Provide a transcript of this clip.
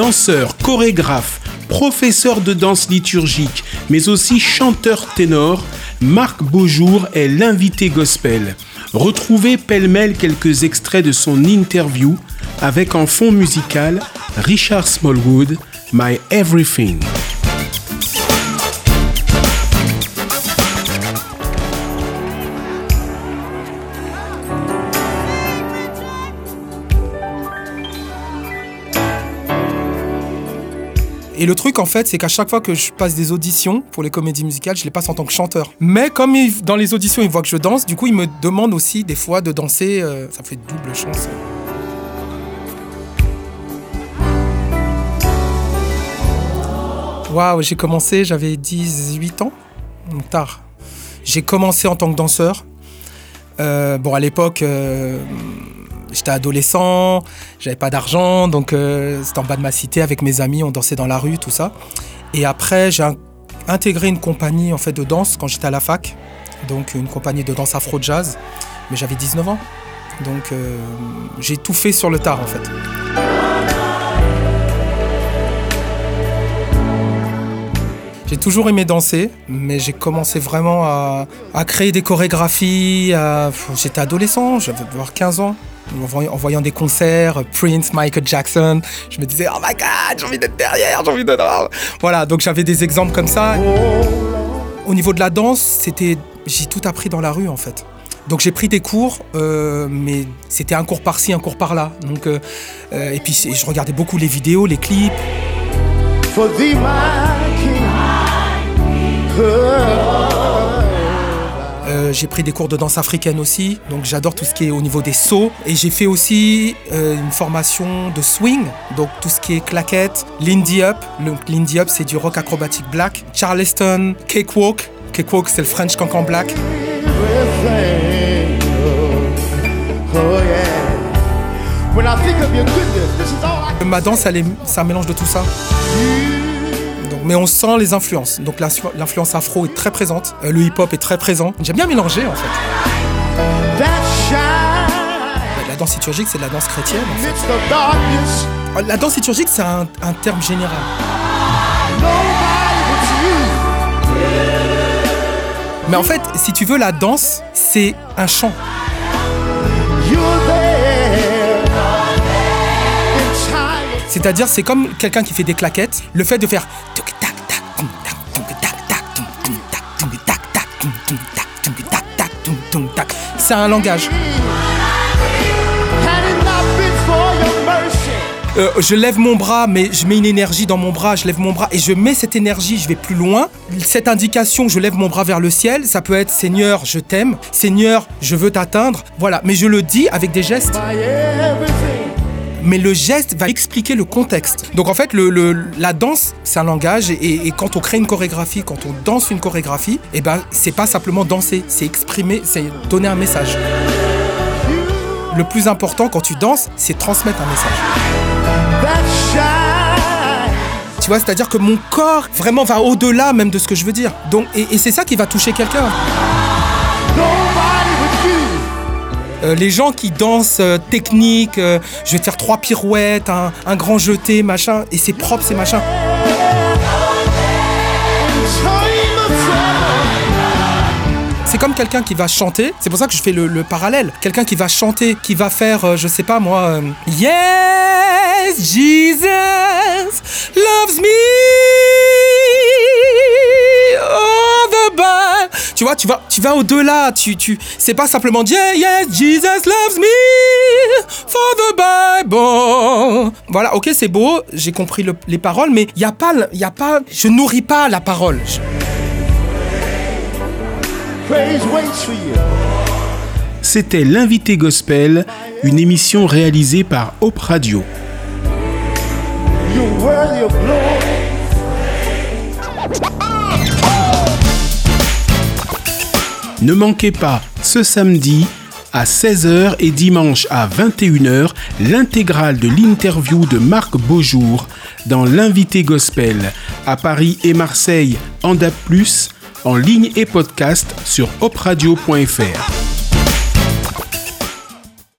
Danseur, chorégraphe, professeur de danse liturgique, mais aussi chanteur ténor, Marc Beaujour est l'invité gospel. Retrouvez pêle-mêle quelques extraits de son interview avec en fond musical Richard Smallwood, My Everything. Et le truc, en fait, c'est qu'à chaque fois que je passe des auditions pour les comédies musicales, je les passe en tant que chanteur. Mais comme dans les auditions, ils voient que je danse, du coup, ils me demandent aussi des fois de danser. Euh, ça fait double chance. Waouh, j'ai commencé, j'avais 18 ans, donc tard. J'ai commencé en tant que danseur. Euh, bon, à l'époque, euh, j'étais adolescent, j'avais pas d'argent, donc euh, c'était en bas de ma cité avec mes amis, on dansait dans la rue, tout ça. Et après, j'ai intégré une compagnie en fait de danse quand j'étais à la fac, donc une compagnie de danse afro-jazz, mais j'avais 19 ans. Donc euh, j'ai tout fait sur le tard en fait. J'ai toujours aimé danser, mais j'ai commencé vraiment à, créer des chorégraphies. J'étais adolescent, j'avais 15 ans en voyant des concerts, Prince, Michael Jackson, je me disais, oh my god, j'ai envie d'être derrière, j'ai envie d'être... Voilà, donc j'avais des exemples comme ça. Au niveau de la danse, c'était, j'ai tout appris dans la rue en fait. Donc j'ai pris des cours, euh, mais c'était un cours par-ci, un cours par-là. Donc, euh, euh, et puis je regardais beaucoup les vidéos, les clips. Euh, j'ai pris des cours de danse africaine aussi, donc j'adore tout ce qui est au niveau des sauts. Et j'ai fait aussi euh, une formation de swing, donc tout ce qui est claquette, lindy up. lindy up, c'est du rock acrobatique black. Charleston, cakewalk. Cakewalk, c'est le French cancan black. Ma danse, elle est, c'est un mélange de tout ça mais on sent les influences. Donc l'influence afro est très présente, euh, le hip-hop est très présent. J'aime bien mélanger en fait. La danse liturgique, c'est de la danse chrétienne en fait. Euh, la danse liturgique, c'est un, terme général. Mais en fait, si tu veux, la danse, c'est un chant. C'est-à-dire, c'est comme quelqu'un qui fait des claquettes. Le fait de faire c'est un langage. Euh, je lève mon bras, mais je mets une énergie dans mon bras, je lève mon bras et je mets cette énergie, je vais plus loin. Cette indication, je lève mon bras vers le ciel, ça peut être Seigneur, je t'aime, Seigneur, je veux t'atteindre. Voilà, mais je le dis avec des gestes mais le geste va expliquer le contexte. Donc en fait, la danse, c'est un langage, et, quand on crée une chorégraphie, quand on danse une chorégraphie, et eh ben c'est pas simplement danser, c'est exprimer, c'est donner un message. Le plus important quand tu danses, c'est transmettre un message. Tu vois, c'est-à-dire que mon corps vraiment va au-delà même de ce que je veux dire. Donc, et c'est ça qui va toucher quelqu'un. Euh, les gens qui dansent euh, technique, euh, je vais te faire trois pirouettes, un, grand jeté, machin, et c'est propre, c'est machin. C'est comme quelqu'un qui va chanter, c'est pour ça que je fais le, le parallèle. Quelqu'un qui va chanter, qui va faire, je sais pas moi, Yes, Jesus loves me. Tu vois, tu vas, tu vas au-delà. Tu, tu, c'est pas simplement yeah, yes, Jesus loves me for the Bible. Voilà, ok, c'est beau, j'ai compris les paroles, mais il y a pas, y a pas, je nourris pas la parole. C'était l'invité gospel, une émission réalisée par Op Radio. Ne manquez pas ce samedi à 16h et dimanche à 21h l'intégrale de l'interview de Marc Beaujour dans l'invité gospel à Paris et Marseille en DAP+, en ligne et podcast sur opradio.fr.